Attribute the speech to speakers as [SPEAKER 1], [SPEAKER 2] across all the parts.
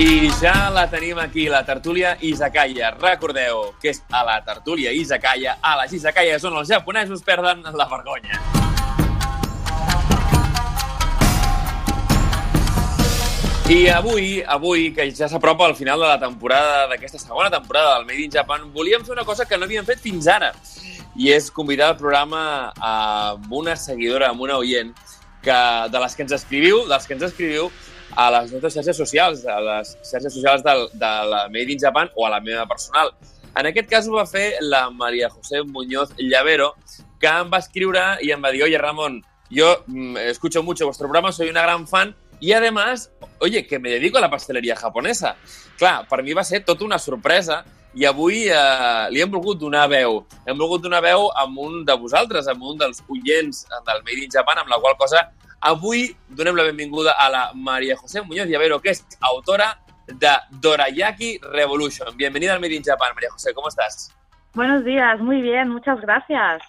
[SPEAKER 1] I ja la tenim aquí, la tertúlia Izakaya. Recordeu que és a la tertúlia Izakaya, a les Izakayas on els japonesos perden la vergonya. I avui, avui, que ja s'apropa al final de la temporada, d'aquesta segona temporada del Made in Japan, volíem fer una cosa que no havíem fet fins ara, i és convidar al programa a una seguidora, amb una oient, que, de les que ens escriviu, dels que ens escriviu a les nostres xarxes socials, a les xarxes socials del, de la Made in Japan o a la meva personal. En aquest cas ho va fer la Maria José Muñoz Llavero, que em va escriure i em va dir, oye, Ramon, yo mm, escucho mucho vuestro programa, soy una gran fan y además, oye, que me dedico a la pastelería japonesa. Clar, per mi va ser tota una sorpresa i avui eh, li hem volgut donar veu. Hem volgut donar veu amb un de vosaltres, amb un dels oients del Made in Japan, amb la qual cosa avui donem la benvinguda a la María José Muñoz Llavero, que es autora de Dorayaki Revolution. Bienvenida al Made in Japan, María José, ¿cómo estás?
[SPEAKER 2] Buenos días, muy bien, muchas gracias.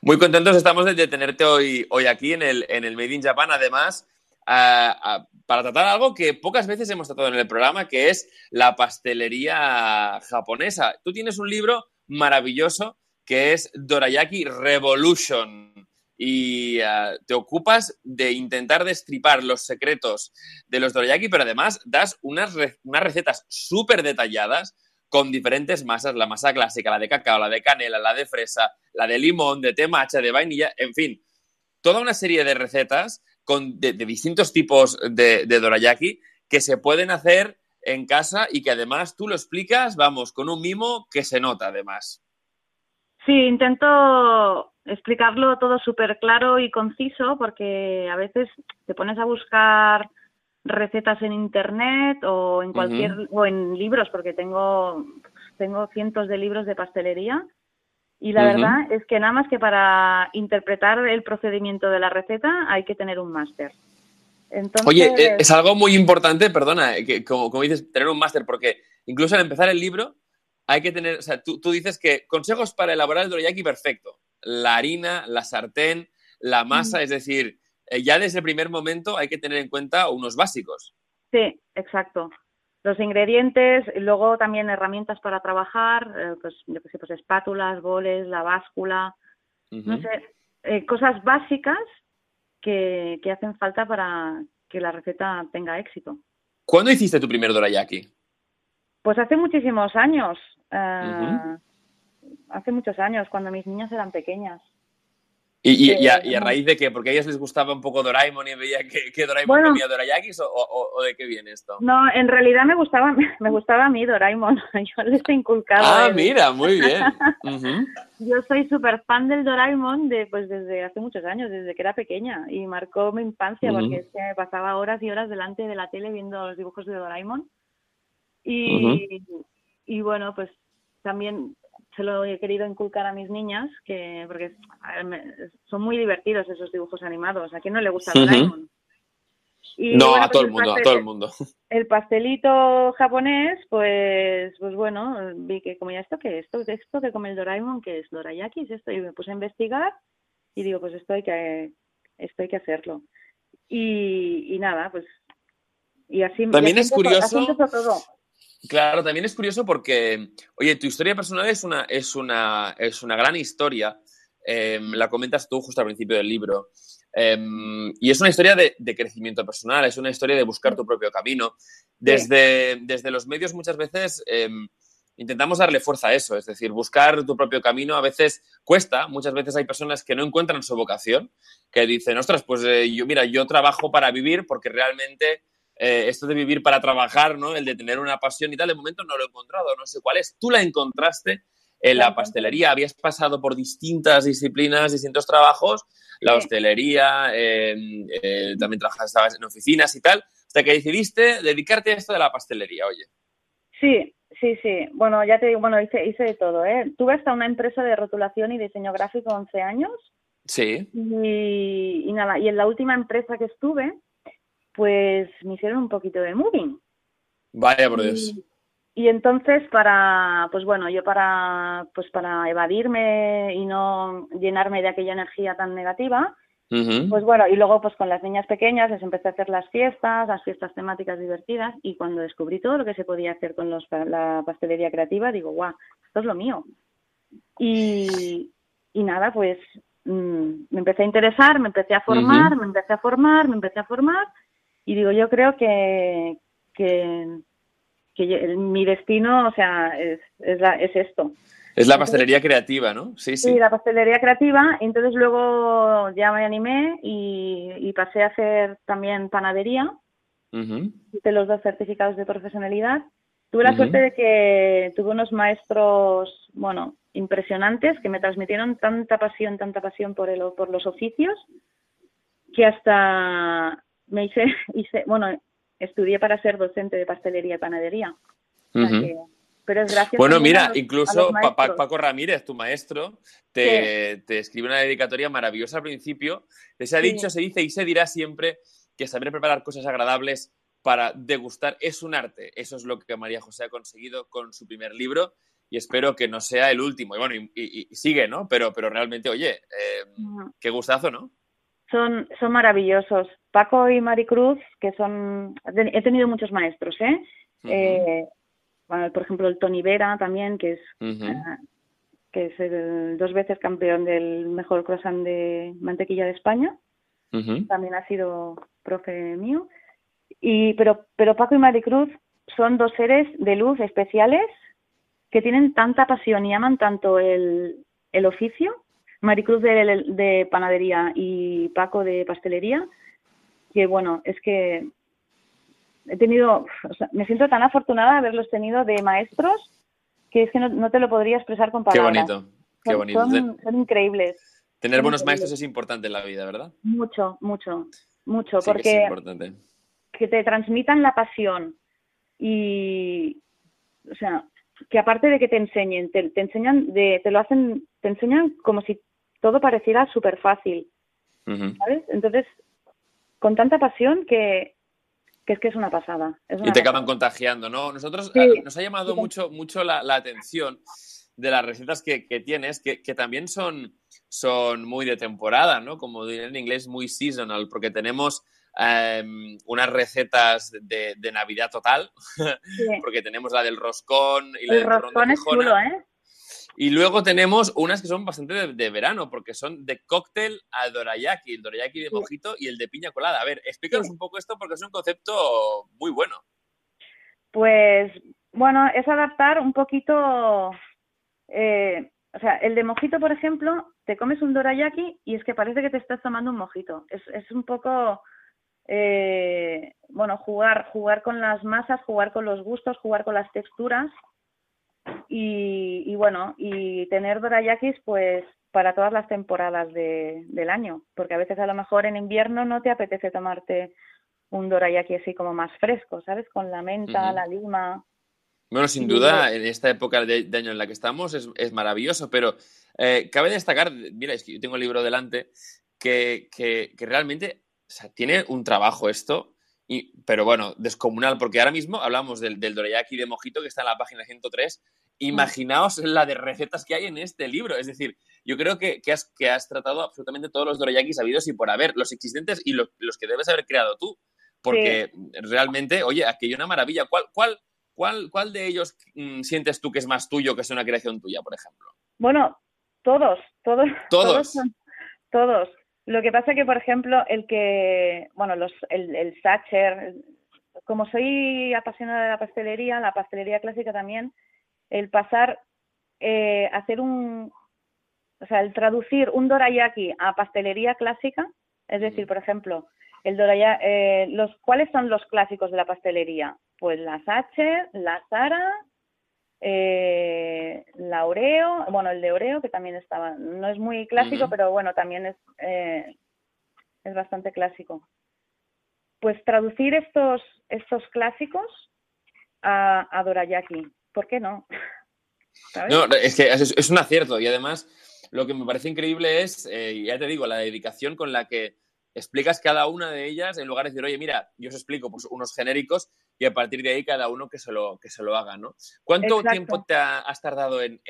[SPEAKER 1] Muy contentos estamos de tenerte hoy, hoy aquí en el, en el Made in Japan. Además, uh, para tratar algo que pocas veces hemos tratado en el programa, que es la pastelería japonesa. Tú tienes un libro maravilloso que es Dorayaki Revolution y uh, te ocupas de intentar destripar los secretos de los dorayaki, pero además das unas, unas recetas súper detalladas con diferentes masas, la masa clásica, la de cacao, la de canela, la de fresa, la de limón, de té matcha, de vainilla, en fin, toda una serie de recetas con, de, distintos tipos de dorayaki que se pueden hacer en casa y que además tú lo explicas, vamos, con un mimo que se nota además.
[SPEAKER 2] Sí, intento explicarlo todo súper claro y conciso porque a veces te pones a buscar recetas en internet o en cualquier uh -huh. o en libros porque tengo tengo cientos de libros de pastelería y la uh -huh. verdad es que nada más que para interpretar el procedimiento de la receta hay que tener un máster.
[SPEAKER 1] Entonces... Oye, eh, es algo muy importante, perdona, eh, que como, como dices, tener un máster, porque incluso al empezar el libro hay que tener, o sea, tú, tú dices que consejos para elaborar el dorayaki perfecto. La harina, la sartén, la masa, mm. es decir, eh, ya desde el primer momento hay que tener en cuenta unos básicos.
[SPEAKER 2] Sí, exacto. Los ingredientes, luego también herramientas para trabajar, eh, pues yo qué sé, pues espátulas, boles, la báscula, uh -huh. no sé, eh, cosas básicas que, que hacen falta para que la receta tenga éxito.
[SPEAKER 1] ¿Cuándo hiciste tu primer dorayaki?
[SPEAKER 2] Pues hace muchísimos años. Uh -huh. Hace muchos años, cuando mis niñas eran pequeñas.
[SPEAKER 1] ¿Y, y, y, a, ¿Y, a, raíz de qué? ¿Porque a ellas les gustaba un poco Doraemon y veía que, que Doraemon bueno, comía dorayakis o, o, o, de qué viene esto?
[SPEAKER 2] No, en realidad me gustaba, me gustaba a mí Doraemon. Yo les he inculcado.
[SPEAKER 1] Ah, mira, muy bien. Uh -huh.
[SPEAKER 2] Yo soy súper fan del Doraemon de, pues, desde hace muchos años, desde que era pequeña. Y marcó mi infancia uh -huh. porque es que pasaba horas y horas delante de la tele viendo los dibujos de Doraemon. Y, uh -huh. y bueno, pues también se lo he querido inculcar a mis niñas, que porque ver, me, son muy divertidos esos dibujos animados. ¿A quién no le gusta Doraemon? Uh -huh.
[SPEAKER 1] Y, no, bueno, a todo pues el mundo, pastel, a todo el mundo.
[SPEAKER 2] El pastelito japonés, pues, pues bueno, vi que comía esto, que esto, esto que come el Doraemon, que es dorayaki, es esto, y me puse a investigar y digo, pues esto hay que, esto hay que hacerlo. Y, y nada, pues, y así.
[SPEAKER 1] También
[SPEAKER 2] y
[SPEAKER 1] así es curioso.
[SPEAKER 2] Así todo.
[SPEAKER 1] Claro, también es curioso porque, oye, tu historia personal es una, es una, es una gran historia. Eh, la comentas tú justo al principio del libro. Eh, y es una historia de, de, crecimiento personal, es una historia de buscar tu propio camino. Desde, desde los medios muchas veces eh, intentamos darle fuerza a eso, es decir, buscar tu propio camino a veces cuesta, muchas veces hay personas que no encuentran su vocación, que dicen, ostras, pues eh, yo, mira, yo trabajo para vivir porque realmente eh, esto de vivir para trabajar, ¿no? El de tener una pasión y tal, de momento no lo he encontrado, no sé cuál es. Tú la encontraste en la pastelería, habías pasado por distintas disciplinas, distintos trabajos, la hostelería, eh, eh, también trabajabas en oficinas y tal, hasta que decidiste dedicarte a esto de la pastelería, oye.
[SPEAKER 2] Sí, sí, sí. Bueno, ya te digo, bueno, hice, hice de todo, ¿eh? Tuve hasta una empresa de rotulación y diseño gráfico 11 años.
[SPEAKER 1] Sí.
[SPEAKER 2] Y, y nada, y en la última empresa que estuve, pues me hicieron un poquito de moving.
[SPEAKER 1] Vaya por Dios.
[SPEAKER 2] Y, y, entonces para, pues bueno, yo para, pues para evadirme y no llenarme de aquella energía tan negativa, Pues bueno, y luego pues con las niñas pequeñas les empecé a hacer las fiestas, las fiestas temáticas divertidas y cuando descubrí todo lo que se podía hacer con los, la pastelería creativa, digo, guau, esto es lo mío. Y, y nada, pues mm, me empecé a interesar, me empecé a formar, me empecé a formar, me empecé a formar y digo, yo creo que, que, que mi destino, o sea, es, es, la, es esto.
[SPEAKER 1] Es la pastelería creativa, ¿no?
[SPEAKER 2] Sí, sí. Sí, la pastelería creativa. Entonces luego ya me animé y, pasé a hacer también panadería. Hice los dos certificados de profesionalidad. Tuve la suerte de que tuve unos maestros, bueno, impresionantes que me transmitieron tanta pasión, tanta pasión por, el, por los oficios, que hasta me hice, hice, bueno, estudié para ser docente de pastelería y panadería. pero es gracias
[SPEAKER 1] bueno, mira, incluso Paco Ramírez, tu maestro, te, escribe una dedicatoria maravillosa al principio. Se ha dicho, se dice y se dirá siempre que saber preparar cosas agradables para degustar es un arte. Eso es lo que María José ha conseguido con su primer libro y espero que no sea el último. Y bueno, y, sigue, ¿no? Pero, pero realmente, oye, eh, qué gustazo, ¿no?
[SPEAKER 2] Son, son maravillosos. Paco y Maricruz, que son... He tenido muchos maestros, ¿eh? eh por ejemplo, el Tony Vera también, que es... Ah, que es el, dos veces campeón del mejor croissant de mantequilla de España. También ha sido profe mío. Y, pero, pero Paco y Maricruz son dos seres de luz especiales que tienen tanta pasión y aman tanto el, el oficio, Maricruz de, de, panadería y Paco de pastelería, que bueno, es que he tenido, me siento tan afortunada de haberlos tenido de maestros que es que no, te lo podría expresar con palabras.
[SPEAKER 1] Qué bonito, qué bonito.
[SPEAKER 2] Son, increíbles.
[SPEAKER 1] Tener buenos maestros es importante en la vida, ¿verdad?
[SPEAKER 2] Mucho, mucho, mucho, porque que te transmitan la pasión y, o sea, que aparte de que te enseñen, te, enseñan, de, te lo hacen, te enseñan como si todo pareciera súper fácil, ¿sabes? Entonces, con tanta pasión que, que es que es una pasada. y
[SPEAKER 1] te acaban contagiando, ¿no? Nosotros nos ha llamado mucho, mucho la, atención de las recetas que, tienes, que, también son, son muy de temporada, ¿no? Como en inglés, muy seasonal, porque tenemos Em, unas recetas de, Navidad total, porque tenemos la del roscón y la
[SPEAKER 2] El roscón es chulo, ¿eh?
[SPEAKER 1] Y luego tenemos unas que son bastante de, verano, porque son de cóctel al dorayaki, el dorayaki de mojito y el de piña colada. A ver, explícanos un poco esto porque es un concepto muy bueno.
[SPEAKER 2] Pues, bueno, es adaptar un poquito, eh, o sea, el de mojito, por ejemplo, te comes un dorayaki y es que parece que te estás tomando un mojito. Es, es un poco eh, bueno, jugar, jugar con las masas, jugar con los gustos, jugar con las texturas y, bueno, y tener dorayakis pues para todas las temporadas de, del año, porque a veces a lo mejor en invierno no te apetece tomarte un dorayaki así como más fresco, ¿sabes? Con la menta, la lima.
[SPEAKER 1] Bueno, sin duda, en esta época de, año en la que estamos es, es maravilloso, pero eh, cabe destacar, mira, es que yo tengo el libro delante, que, que, que realmente o sea, tiene un trabajo esto, y, pero bueno, descomunal, porque ahora mismo hablamos del, del dorayaki de mojito que está en la página 103. Imaginaos la de recetas que hay en este libro. Es decir, yo creo que, que, has, que has tratado absolutamente todos los dorayakis habidos y por haber, los existentes y los, que debes haber creado tú. Porque realmente, oye, aquí hay una maravilla. ¿Cuál, cuál, cuál, cuál de ellos mm, sientes tú que es más tuyo que es una creación tuya, por ejemplo?
[SPEAKER 2] Bueno, todos, todos. Todos. Todos. todos. Lo que pasa que, por ejemplo, el que, bueno, los, el, el Sacher, como soy apasionada de la pastelería, la pastelería clásica también, el pasar, eh, hacer un, o sea, el traducir un dorayaki a pastelería clásica, es decir, por ejemplo, el dorayaki, eh, los, ¿cuáles son los clásicos de la pastelería? Pues la Sacher, la Sara, eh, la Oreo, bueno, el de Oreo, que también estaba, no es muy clásico, pero bueno, también es, eh, es bastante clásico. Pues traducir estos, estos clásicos a, a Dorayaki, ¿por qué no?
[SPEAKER 1] No, es que es, un acierto y además lo que me parece increíble es, eh, ya te digo, la dedicación con la que explicas cada una de ellas en lugar de decir, oye, mira, yo os explico pues, unos genéricos y a partir de ahí cada uno que se lo, que se lo haga, ¿no? ¿Cuánto tiempo te has tardado en,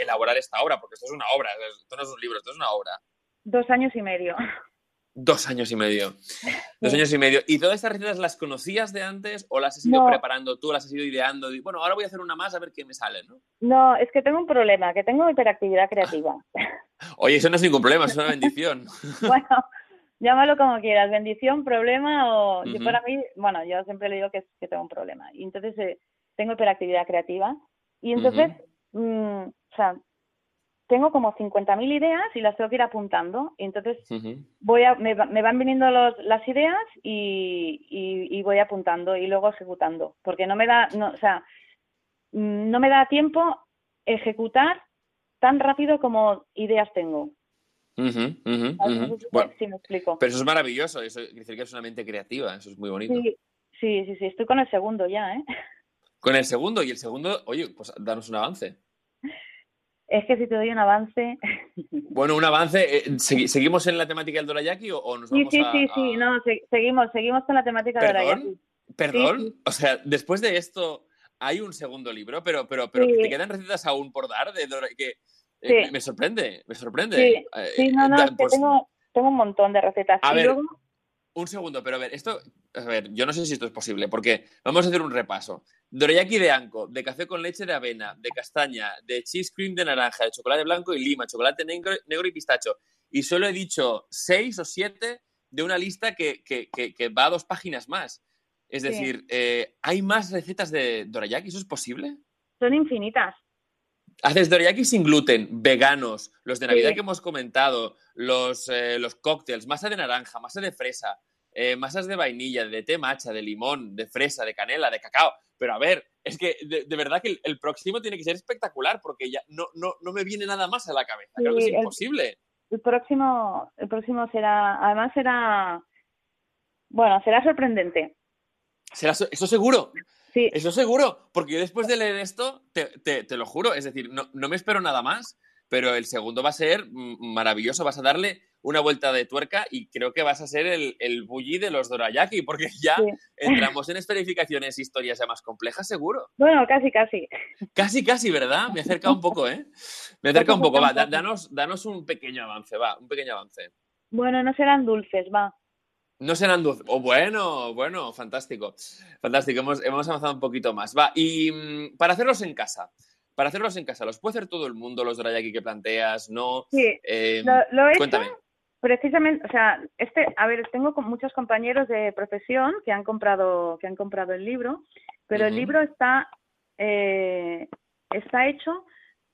[SPEAKER 1] elaborar esta obra? Porque esto es una obra, esto no es un libro, esto es una obra.
[SPEAKER 2] Dos años y medio.
[SPEAKER 1] Dos años y medio. Dos años y medio. ¿Y todas estas recetas las conocías de antes o las has ido preparando tú, las has ido ideando? bueno, ahora voy a hacer una más a ver qué me sale, ¿no?
[SPEAKER 2] No, es que tengo un problema, que tengo hiperactividad creativa.
[SPEAKER 1] Oye, eso no es ningún problema, es una bendición.
[SPEAKER 2] bueno, llámalo como quieras, bendición, problema o... yo para mí, bueno, yo siempre le digo que, que tengo un problema. Y entonces eh, tengo hiperactividad creativa y entonces, mm, o sea, tengo como 50.000 ideas y las tengo que ir apuntando. Y entonces voy a, me, van viniendo los, las ideas y, y, voy apuntando y luego ejecutando. Porque no me da, no, o sea, no me da tiempo ejecutar tan rápido como ideas tengo.
[SPEAKER 1] bueno, sí me explico. Pero eso es maravilloso, eso decir que es una mente creativa, eso es muy bonito.
[SPEAKER 2] Sí, sí, sí, sí, estoy con el segundo ya, ¿eh?
[SPEAKER 1] Con el segundo, y el segundo, oye, pues danos un avance.
[SPEAKER 2] Es que si te doy un avance.
[SPEAKER 1] Bueno, un avance. Eh, ¿Seguimos en la temática del dorayaki o, nos vamos
[SPEAKER 2] sí, sí, Sí, sí, no, seguimos, seguimos con la temática del dorayaki.
[SPEAKER 1] ¿Perdón? O sea, después de esto hay un segundo libro, pero, pero, pero te quedan recetas aún por dar de que eh, me sorprende, me sorprende.
[SPEAKER 2] Sí, eh, no, no, es que pues tengo, tengo, un montón de recetas.
[SPEAKER 1] A ver, un segundo, pero a ver, esto, a ver, yo no sé si esto es posible, porque vamos a hacer un repaso. Dorayaki de anco, de café con leche de avena, de castaña, de cheese cream de naranja, de chocolate blanco y lima, chocolate negro, negro y pistacho. Y solo he dicho seis o siete de una lista que, va a dos páginas más. Es decir, eh, ¿hay más recetas de dorayaki? ¿Eso es posible?
[SPEAKER 2] Son infinitas.
[SPEAKER 1] Haces dorayaki sin gluten, veganos, los de Navidad que hemos comentado, los, eh, los cócteles, masa de naranja, masa de fresa, eh, masas de vainilla, de té matcha, de limón, de fresa, de canela, de cacao. Pero a ver, es que de, verdad que el, próximo tiene que ser espectacular porque ya no, no, no me viene nada más a la cabeza. Creo que es imposible.
[SPEAKER 2] El, próximo, el próximo será, además será, bueno, será sorprendente.
[SPEAKER 1] Será, eso seguro. Sí. Eso seguro, porque yo después de leer esto, te, te, te lo juro, es decir, no, no me espero nada más pero el segundo va a ser maravilloso, vas a darle una vuelta de tuerca y creo que vas a ser el, el bully de los Dorayaki, porque ya entramos en esferificaciones, historias ya más complejas, seguro.
[SPEAKER 2] Bueno, casi, casi.
[SPEAKER 1] Casi, casi, ¿verdad? Me acerca un poco, ¿eh? Me acerca un poco. Va, danos, danos un pequeño avance, va, un pequeño avance.
[SPEAKER 2] Bueno, no serán dulces, va.
[SPEAKER 1] No serán dulces. Oh, bueno, bueno, fantástico. Fantástico, hemos, hemos avanzado un poquito más. Va, y mm, para hacerlos en casa, para hacerlos en casa, ¿los puede hacer todo el mundo los dorayaki que planteas? ¿No?
[SPEAKER 2] Sí, eh, lo, he cuéntame. Hecho precisamente, o sea, este, a ver, tengo muchos compañeros de profesión que han comprado, que han comprado el libro, pero el libro está, eh, está hecho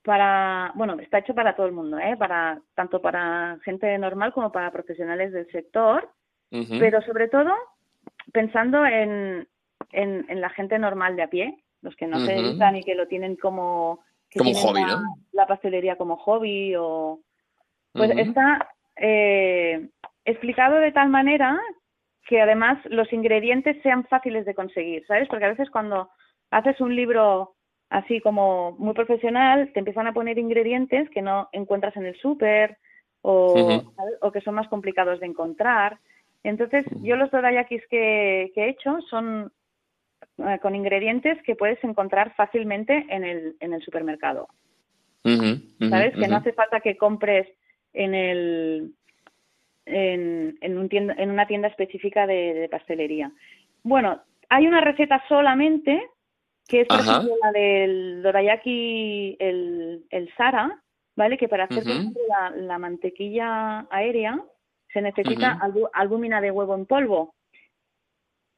[SPEAKER 2] para, bueno, está hecho para todo el mundo, ¿eh? para, tanto para gente normal como para profesionales del sector, pero sobre todo pensando en, en, en, la gente normal de a pie, los que no se dedican y que lo tienen como...
[SPEAKER 1] como hobby, ¿no?
[SPEAKER 2] La pastelería como hobby o... Pues está eh, explicado de tal manera que además los ingredientes sean fáciles de conseguir, ¿sabes? Porque a veces cuando haces un libro así como muy profesional, te empiezan a poner ingredientes que no encuentras en el súper o, o, que son más complicados de encontrar. Entonces, yo los dorayakis que, que he hecho son eh, con ingredientes que puedes encontrar fácilmente en el, en el supermercado. ¿Sabes? Que no hace falta que compres en el en, en, un tienda, en una tienda específica de, pastelería. Bueno, hay una receta solamente que es la del dorayaki, el, el Sara, ¿vale? Que para hacer la, la, mantequilla aérea se necesita albúmina de huevo en polvo.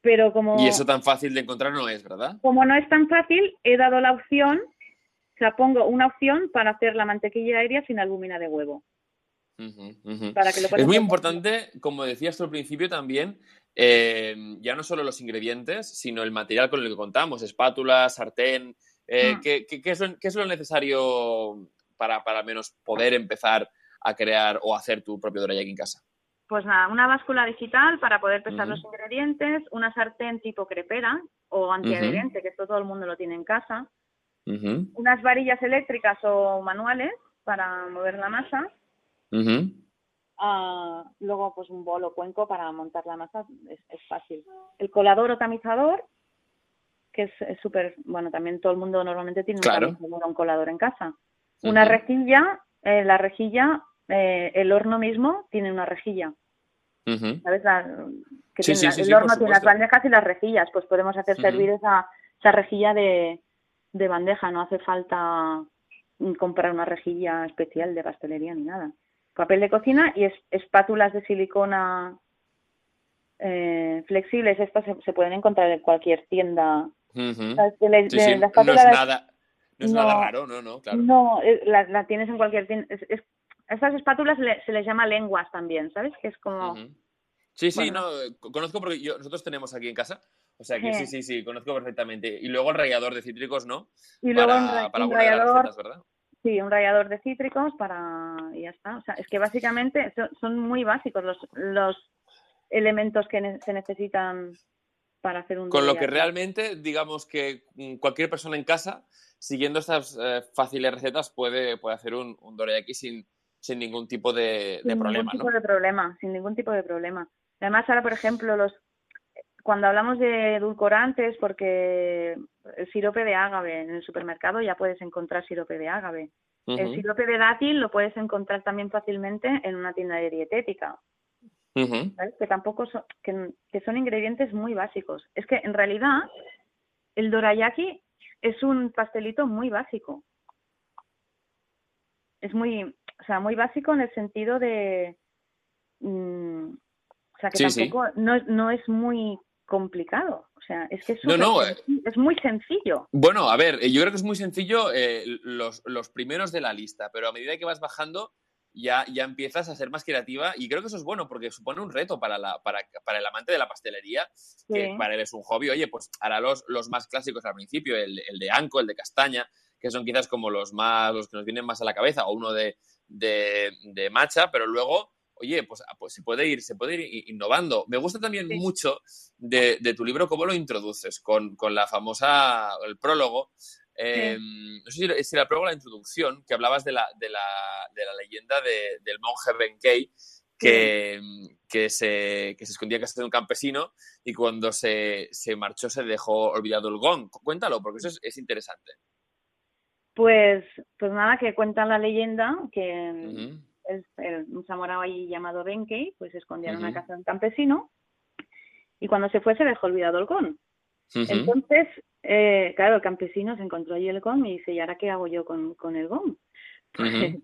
[SPEAKER 2] Pero como...
[SPEAKER 1] Y eso tan fácil de encontrar no es, ¿verdad?
[SPEAKER 2] Como no es tan fácil, he dado la opción, o sea, pongo una opción para hacer la mantequilla aérea sin albúmina de huevo.
[SPEAKER 1] es muy importante, como decías tú al principio también, eh, ya no solo los ingredientes, sino el material con el que contamos, espátula, sartén, eh, mm. ¿qué, es lo, necesario para, para al menos poder empezar a crear o hacer tu propio dorayaki en casa?
[SPEAKER 2] Pues nada, una báscula digital para poder pesar los ingredientes, una sartén tipo crepera o antiadherente, que esto todo el mundo lo tiene en casa, unas varillas eléctricas o manuales para mover la masa, ah, luego pues un bol o cuenco para montar la masa, es, fácil. El colador o tamizador, que es súper, bueno, también todo el mundo normalmente tiene un tamizador un colador en casa. Una rejilla, eh, la rejilla, eh, el horno mismo tiene una rejilla ¿Sabes? que el horno tiene las bandejas y las rejillas, pues podemos hacer servir esa, esa rejilla de, de bandeja, no hace falta comprar una rejilla especial de pastelería ni nada. Papel de cocina y espátulas de silicona eh, flexibles, estas se, pueden encontrar en cualquier tienda.
[SPEAKER 1] no, es nada, raro, no, no, claro.
[SPEAKER 2] No, eh, la, tienes en cualquier tienda. Estas espátulas se les llama lenguas también, ¿sabes? Que es como...
[SPEAKER 1] Sí, sí, no, conozco porque nosotros tenemos aquí en casa, o sea que sí, sí, sí, conozco perfectamente. Y luego el rallador de cítricos, ¿no?
[SPEAKER 2] Y luego un, rallador, ¿verdad? Sí, un rallador de cítricos para... y ya está. O sea, es que básicamente son, muy básicos los, los elementos que se necesitan para hacer un...
[SPEAKER 1] Con lo que realmente, digamos que cualquier persona en casa, siguiendo estas eh, fáciles recetas, puede, puede hacer un, un dorayaki sin, sin ningún tipo de, de problema,
[SPEAKER 2] ningún tipo de problema, sin ningún tipo de problema. Además, ahora, por ejemplo, los cuando hablamos de edulcorantes, porque el sirope de ágave en el supermercado ya puedes encontrar sirope de ágave. El sirope de dátil lo puedes encontrar también fácilmente en una tienda de dietética. Que tampoco son, que, son ingredientes muy básicos. Es que en realidad el dorayaki es un pastelito muy básico. Es muy, o sea, muy básico en el sentido de, mm, sea, que tampoco No, no es muy complicado. O sea, es que es, eh. es muy sencillo.
[SPEAKER 1] Bueno, a ver, yo creo que es muy sencillo eh, los, los, primeros de la lista, pero a medida que vas bajando ya, ya empiezas a ser más creativa y creo que eso es bueno porque supone un reto para, la, para, para el amante de la pastelería, que para él es un hobby. Oye, pues hará los, los más clásicos al principio, el, el, de anco, el de castaña, que son quizás como los más los que nos vienen más a la cabeza, o uno de, de, de matcha, pero luego oye, pues, ah, pues se puede ir, se puede ir innovando. Me gusta también mucho de, tu libro cómo lo introduces, con, la famosa, el prólogo. Em, no sé si, era el prólogo la introducción, que hablabas de la, de la, de la leyenda del monje Benkei, que, que, se, que se escondía en casa de un campesino y cuando se, se, marchó se dejó olvidado el gong. Cuéntalo, porque eso es, interesante.
[SPEAKER 2] Pues, pues nada, que cuenta la leyenda que, el, un ahí llamado Benkei, pues se escondía en una casa de un campesino y cuando se fue se dejó olvidado el con. Entonces, eh, claro, el campesino se encontró allí el gong y dice, ¿y ahora qué hago yo con, con el gong?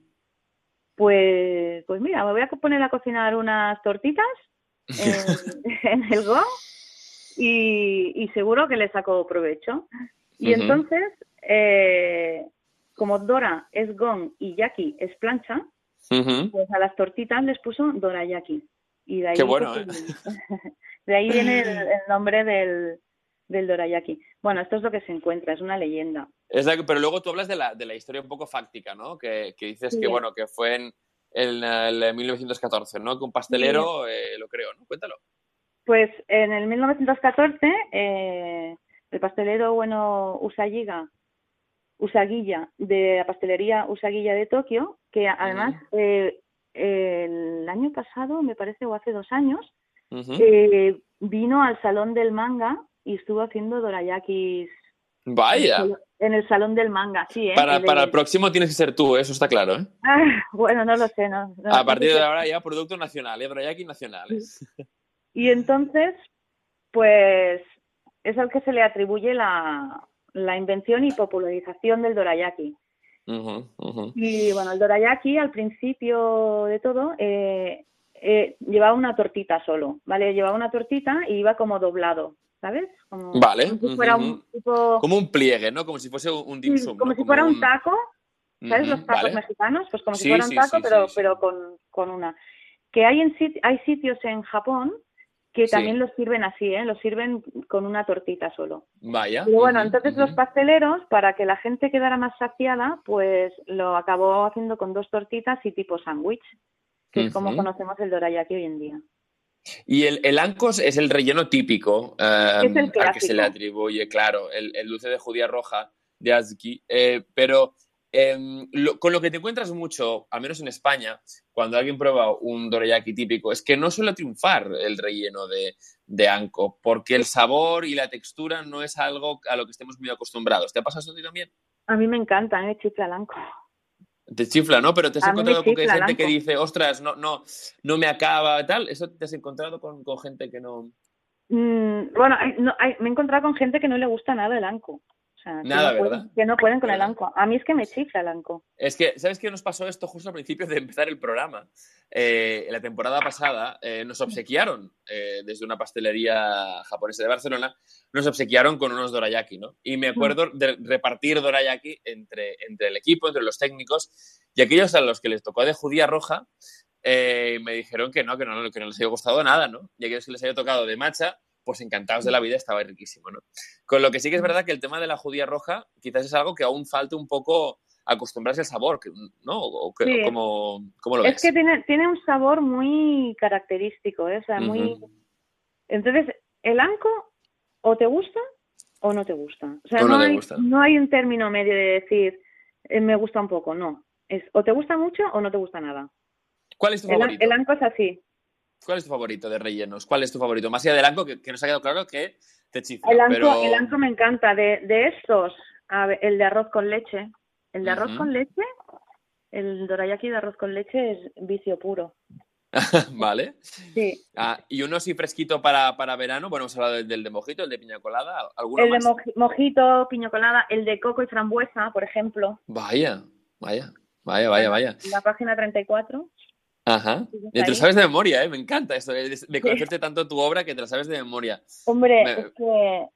[SPEAKER 2] Pues, pues, mira, me voy a poner a cocinar unas tortitas en, el gong y, seguro que le saco provecho. Y entonces, eh, como Dora es gong y Jackie es plancha, pues a las tortitas les puso dorayaki. Y de ahí,
[SPEAKER 1] bueno, ¿eh?
[SPEAKER 2] de ahí viene el, nombre del, del dorayaki. Bueno, esto es lo que se encuentra, es una leyenda.
[SPEAKER 1] Es pero luego tú hablas de la, de la historia un poco fáctica, ¿no? Que, que dices que, bueno, que fue en el, 1914, ¿no? Que un pastelero, eh, lo creo, ¿no? Cuéntalo.
[SPEAKER 2] Pues en el 1914, eh, el pastelero, bueno, Usayiga Usaguilla, de la pastelería Usaguilla de Tokio, que además eh, el año pasado, me parece, o hace dos años, eh, vino al Salón del Manga y estuvo haciendo dorayakis.
[SPEAKER 1] Vaya.
[SPEAKER 2] En el Salón del Manga, sí. ¿eh?
[SPEAKER 1] Para, para el próximo tienes que ser tú, eso está claro. ¿eh?
[SPEAKER 2] Ah, bueno, no lo sé. No,
[SPEAKER 1] a partir de ahora ya producto nacional, ¿eh? dorayaki nacionales.
[SPEAKER 2] Y entonces, pues es al que se le atribuye la, la invención y popularización del dorayaki. Y bueno, el dorayaki al principio de todo eh, eh, llevaba una tortita solo, ¿vale? Llevaba una tortita y iba como doblado, ¿sabes? Como,
[SPEAKER 1] vale. Como si fuera un tipo... Como un pliegue, ¿no? Como si fuese un dim sum,
[SPEAKER 2] Como si fuera un taco, ¿sabes? Los tacos mexicanos, pues como si fuera un taco, pero, pero con, con una. Que hay, en hay sitios en Japón que también los sirven así, ¿eh? Los sirven con una tortita solo.
[SPEAKER 1] Vaya.
[SPEAKER 2] Y bueno, entonces los pasteleros, para que la gente quedara más saciada, pues lo acabó haciendo con dos tortitas y tipo sándwich, que es como conocemos el dorayaki hoy en día.
[SPEAKER 1] Y el, el ancos es el relleno típico um, al que se le atribuye, claro, el, el dulce de judía roja de Azki, eh, pero Em, con lo que te encuentras mucho, al menos en España, cuando alguien prueba un dorayaki típico, es que no suele triunfar el relleno de, de anco, porque el sabor y la textura no es algo a lo que estemos muy acostumbrados. ¿Te ha pasado eso a ti también?
[SPEAKER 2] A mí me encanta, ¿eh? Chifla el anco.
[SPEAKER 1] Te chifla, ¿no? Pero te has encontrado con gente que dice, ostras, no, no, no me acaba, tal. ¿Eso te has encontrado con, con gente que no...?
[SPEAKER 2] Mm, bueno, me he encontrado con gente que no le gusta nada el anco.
[SPEAKER 1] Nada,
[SPEAKER 2] que no
[SPEAKER 1] ¿verdad?
[SPEAKER 2] Pueden, que no pueden con el anco. A mí es que me chifla el anco.
[SPEAKER 1] Es que, ¿sabes qué nos pasó esto justo al principio de empezar el programa? Eh, la temporada pasada eh, nos obsequiaron, eh, desde una pastelería japonesa de Barcelona, nos obsequiaron con unos dorayaki, ¿no? Y me acuerdo mm. de repartir dorayaki entre, entre el equipo, entre los técnicos, y aquellos a los que les tocó de judía roja, me dijeron que no, que no, que no les había gustado nada, ¿no? Y aquellos que les había tocado de matcha, pues encantados de la vida, estaba riquísimo, ¿no? Con lo que sí que es verdad que el tema de la judía roja quizás es algo que aún falta un poco acostumbrarse al sabor, ¿no? O, ¿cómo, lo ves?
[SPEAKER 2] Es que tiene, tiene un sabor muy característico, ¿eh? o sea, muy... Entonces, el anco o te gusta o no te gusta. O sea, no, hay, no hay un término medio de decir eh, me gusta un poco, no. Es o te gusta mucho o no te gusta nada.
[SPEAKER 1] ¿Cuál es tu favorito?
[SPEAKER 2] El anco es así.
[SPEAKER 1] ¿Cuál es tu favorito de rellenos? ¿Cuál es tu favorito? Más allá del anco, que, nos ha quedado claro que te chifla.
[SPEAKER 2] El anco, el anco me encanta. De, de estos, el de arroz con leche. El de arroz con leche, el dorayaki de arroz con leche es vicio puro.
[SPEAKER 1] vale.
[SPEAKER 2] Sí.
[SPEAKER 1] Ah, y uno así fresquito para, para verano, bueno, hemos hablado del, de mojito, el de piña colada, ¿alguno
[SPEAKER 2] El
[SPEAKER 1] de
[SPEAKER 2] mojito, piña colada, el de coco y frambuesa, por ejemplo.
[SPEAKER 1] Vaya, vaya, vaya, vaya, vaya.
[SPEAKER 2] La página 34.
[SPEAKER 1] Ajá. Y te lo sabes de memoria, ¿eh? Me encanta esto de, conocerte tanto tu obra que te la sabes de memoria.
[SPEAKER 2] Hombre, es que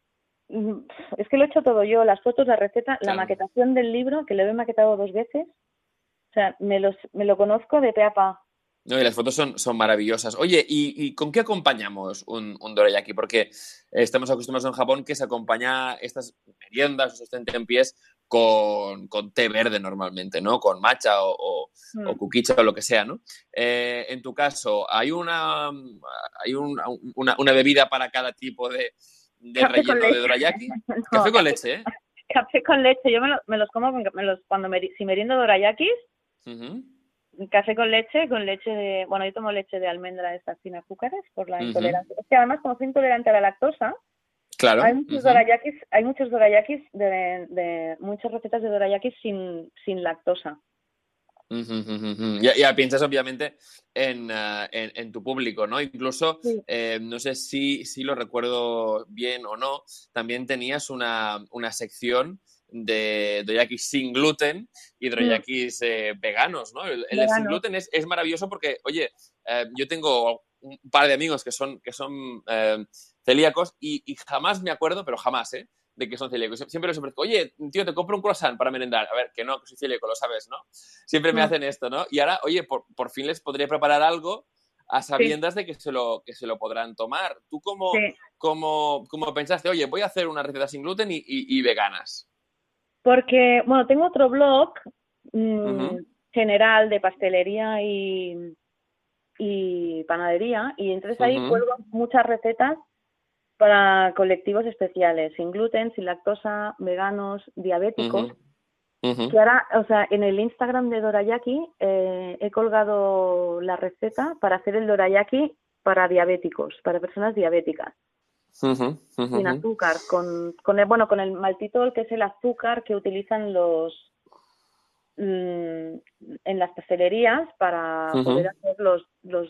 [SPEAKER 2] mm, es que lo he hecho todo yo, las fotos, la receta, la maquetación del libro, que lo he maquetado dos veces. O sea, me, los, me lo conozco de pe a pa.
[SPEAKER 1] No, y las fotos son, son maravillosas. Oye, ¿y, con qué acompañamos un, un dorayaki? Porque estamos acostumbrados en Japón que se acompaña estas meriendas o en pies con, con, té verde normalmente, ¿no? Con matcha o, o, mm. o lo que sea, ¿no? Eh, en tu caso, ¿hay una, hay una, una, bebida para cada tipo de, de relleno de dorayaki? Café con leche, ¿eh?
[SPEAKER 2] Café con leche. Yo me, me los como me los, cuando me, si meriendo dorayakis, café con leche, con leche de... Bueno, yo tomo leche de almendra estas sin azúcares por la intolerancia. Es que además, como soy intolerante a la lactosa,
[SPEAKER 1] Claro.
[SPEAKER 2] Hay muchos dorayakis, hay muchos dorayakis de, de, muchas recetas de dorayakis sin, sin lactosa.
[SPEAKER 1] ya, piensas obviamente en, uh, en, en, tu público, ¿no? Incluso, eh, no sé si, si lo recuerdo bien o no, también tenías una, una sección de dorayakis sin gluten y dorayakis eh, veganos, ¿no? El, el sin gluten es, es, maravilloso porque, oye, eh, yo tengo un par de amigos que son, que son celíacos y, jamás me acuerdo, pero jamás, ¿eh? De que son celíacos. Siempre les ofrezco, oye, tío, te compro un croissant para merendar. A ver, que no, que soy celíaco, lo sabes, ¿no? Siempre me mm. hacen esto, ¿no? Y ahora, oye, por, por fin les podría preparar algo a sabiendas de que se, lo, que se lo podrán tomar. ¿Tú cómo, cómo, pensaste, oye, voy a hacer una receta sin gluten y, veganas?
[SPEAKER 2] Porque, bueno, tengo otro blog mm, general de pastelería y, y panadería y entonces ahí cuelgo muchas recetas para colectivos especiales, sin gluten, sin lactosa, veganos, diabéticos. Que ahora, o sea, en el Instagram de Dorayaki eh, he colgado la receta para hacer el Dorayaki para diabéticos, para personas diabéticas. Sin azúcar, con, con el, bueno, con el maltitol, que es el azúcar que utilizan los mm, en las pastelerías para poder hacer los, los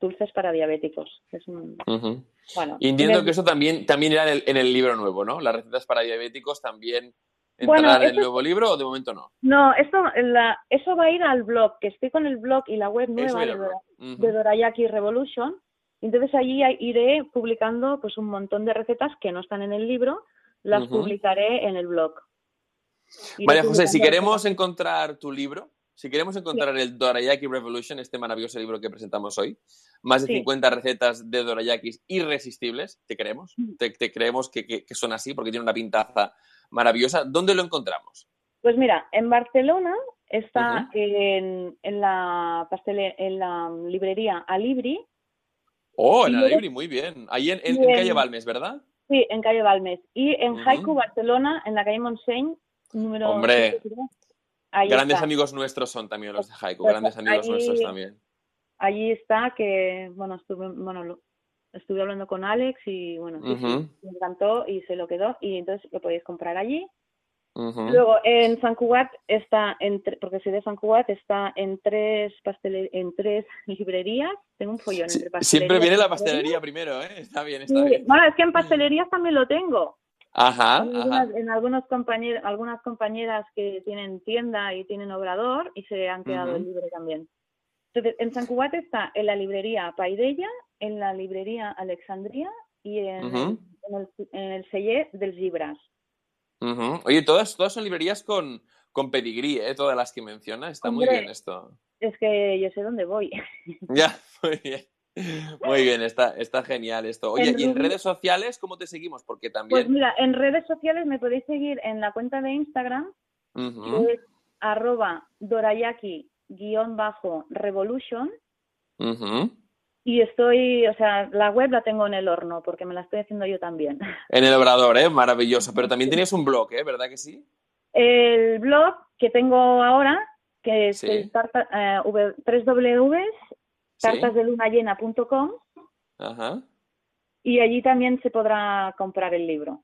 [SPEAKER 2] dulces para diabéticos. Es un,
[SPEAKER 1] bueno, y entiendo que eso también, también era en el, libro nuevo, ¿no? Las recetas para diabéticos también entrarán en el nuevo libro o de momento no?
[SPEAKER 2] No, eso, la, eso va a ir al blog, que estoy con el blog y la web nueva de, Dorayaki Revolution. Entonces allí iré publicando pues un montón de recetas que no están en el libro, las publicaré en el blog.
[SPEAKER 1] Vale, José, si queremos encontrar tu libro, si queremos encontrar el Dorayaki Revolution, este maravilloso libro que presentamos hoy, más de 50 recetas de dorayakis irresistibles, te creemos, te, creemos que, son así porque tiene una pintaza maravillosa. ¿Dónde lo encontramos?
[SPEAKER 2] Pues mira, en Barcelona está en, la en la librería Alibri.
[SPEAKER 1] Oh, en la Alibri, muy bien. Ahí en, calle Balmes, ¿verdad?
[SPEAKER 2] Sí, en calle Balmes. Y en Haiku, Barcelona, en la calle Montseny, número...
[SPEAKER 1] Hombre, grandes amigos nuestros son también los de Haiku, pues grandes amigos nuestros también.
[SPEAKER 2] Allí está que, bueno, estuve, bueno, estuve hablando con Alex y, bueno, me encantó y se lo quedó y entonces lo podéis comprar allí. Luego, en San Cugat está, en porque soy de San Cugat, está en tres, en tres librerías. Tengo un follón entre pastelerías.
[SPEAKER 1] Siempre viene la pastelería primero, ¿eh? Está bien, está bien.
[SPEAKER 2] Bueno, es que en pastelerías también lo tengo.
[SPEAKER 1] Ajá,
[SPEAKER 2] en, algunos compañeros, algunas compañeras que tienen tienda y tienen obrador y se han quedado libre también. Entonces, en San Cugat está en la librería Paidella, en la librería Alexandría y en, el, en el Selle del Gibras.
[SPEAKER 1] Oye, todas, todas son librerías con, con pedigrí, ¿eh? Todas las que menciona. Está muy bien esto.
[SPEAKER 2] Es que yo sé dónde voy.
[SPEAKER 1] ya, muy bien. Muy bien, está, está genial esto. Oye, ¿y en redes sociales cómo te seguimos? Porque también...
[SPEAKER 2] Pues mira, en redes sociales me podéis seguir en la cuenta de Instagram, que es arroba dorayaki-revolution. Y estoy, o sea, la web la tengo en el horno porque me la estoy haciendo yo taml
[SPEAKER 1] En el obrador, ¿eh? Maravilloso. Pero también tenías un blog, ¿eh? ¿Verdad que sí?
[SPEAKER 2] El blog que tengo ahora, que es el tarta, eh, www.tartasdelunayena.com Ajá. Y allí también se podrá comprar el libro.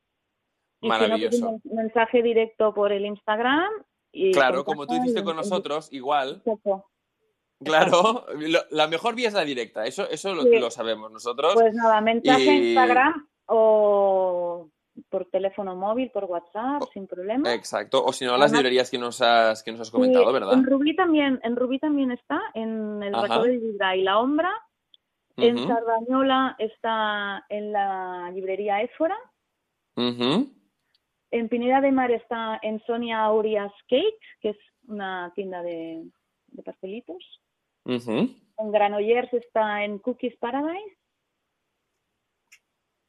[SPEAKER 1] Y Maravilloso. Si no,
[SPEAKER 2] un mensaje directo por el Instagram. Y
[SPEAKER 1] claro, como tú hiciste con nosotros, igual. Claro, la mejor vía es la directa, eso, eso lo, sabemos nosotros.
[SPEAKER 2] Pues nada, mensaje en Instagram o por teléfono móvil, por WhatsApp, sin problema.
[SPEAKER 1] Exacto, o si no, las librerías que nos has, que nos has comentado, ¿verdad?
[SPEAKER 2] En Rubí también, en Rubí también está, en el Recuerdo de Vidra y La Ombra. En Sardañola está en la librería Éfora. En Pineda de Mar está en Sonia Aurias Cake, que es una tienda de, de pastelitos. En Granollers está en Cookies Paradise.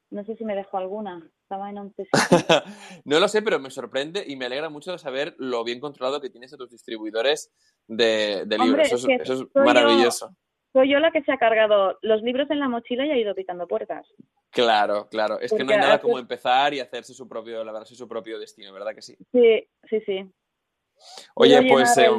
[SPEAKER 2] No sé si me dejo alguna. Estaba en 11
[SPEAKER 1] No lo sé, pero me sorprende y me alegra mucho de saber lo bien controlado que tienes a tus distribuidores de, libros. eso, es, maravilloso.
[SPEAKER 2] soy yo la que se ha cargado los libros en la mochila y ha ido picando puertas.
[SPEAKER 1] Claro, claro. Es que no hay nada como empezar y hacerse su propio, la verdad, su propio destino, ¿verdad que sí?
[SPEAKER 2] Sí, sí, sí.
[SPEAKER 1] Oye, pues.
[SPEAKER 2] Eh,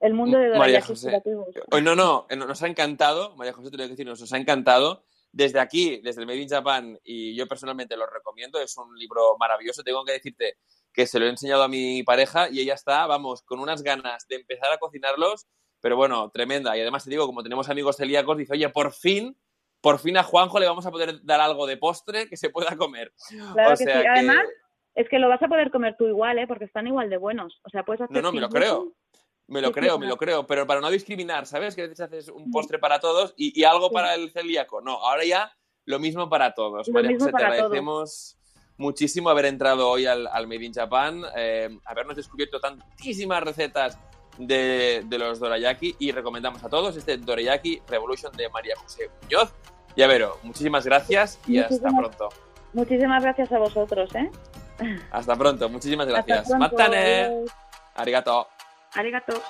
[SPEAKER 2] el, mundo de
[SPEAKER 1] María José. Hoy no, no, eh, nos ha encantado, María José, te lo que decir, nos ha encantado. Desde aquí, desde el Made in Japan, y yo personalmente lo recomiendo, es un libro maravilloso. Tengo que decirte que se lo he enseñado a mi pareja y ella está, vamos, con unas ganas de empezar a cocinarlos, pero bueno, tremenda. Y además te digo, como tenemos amigos celíacos, dice, oye, por fin, por fin a Juanjo le vamos a poder dar algo de postre que se pueda comer.
[SPEAKER 2] Claro que sí. Además, es que lo vas a poder comer tú igual, ¿eh? Porque están igual de buenos. O sea, puedes hacer...
[SPEAKER 1] No, no, me lo creo. Me lo creo, me lo creo, pero para no discriminar, ¿sabes? Que a veces haces un postre para todos y, algo para el celíaco. No, ahora ya lo mismo para todos.
[SPEAKER 2] Lo mismo
[SPEAKER 1] te agradecemos muchísimo haber entrado hoy al, Made in Japan, eh, habernos descubierto tantísimas recetas de, los dorayaki y recomendamos a todos este dorayaki Revolution de María José Muñoz. Ya veró, muchísimas gracias y hasta pronto.
[SPEAKER 2] Muchísimas gracias a vosotros, ¿eh?
[SPEAKER 1] Hasta pronto, muchísimas gracias. Matane. Arigato.
[SPEAKER 2] Arigato.